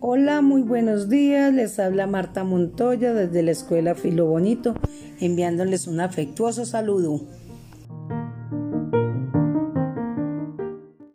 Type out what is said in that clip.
Hola, muy buenos días. Les habla Marta Montoya desde la Escuela Filo Bonito, enviándoles un afectuoso saludo.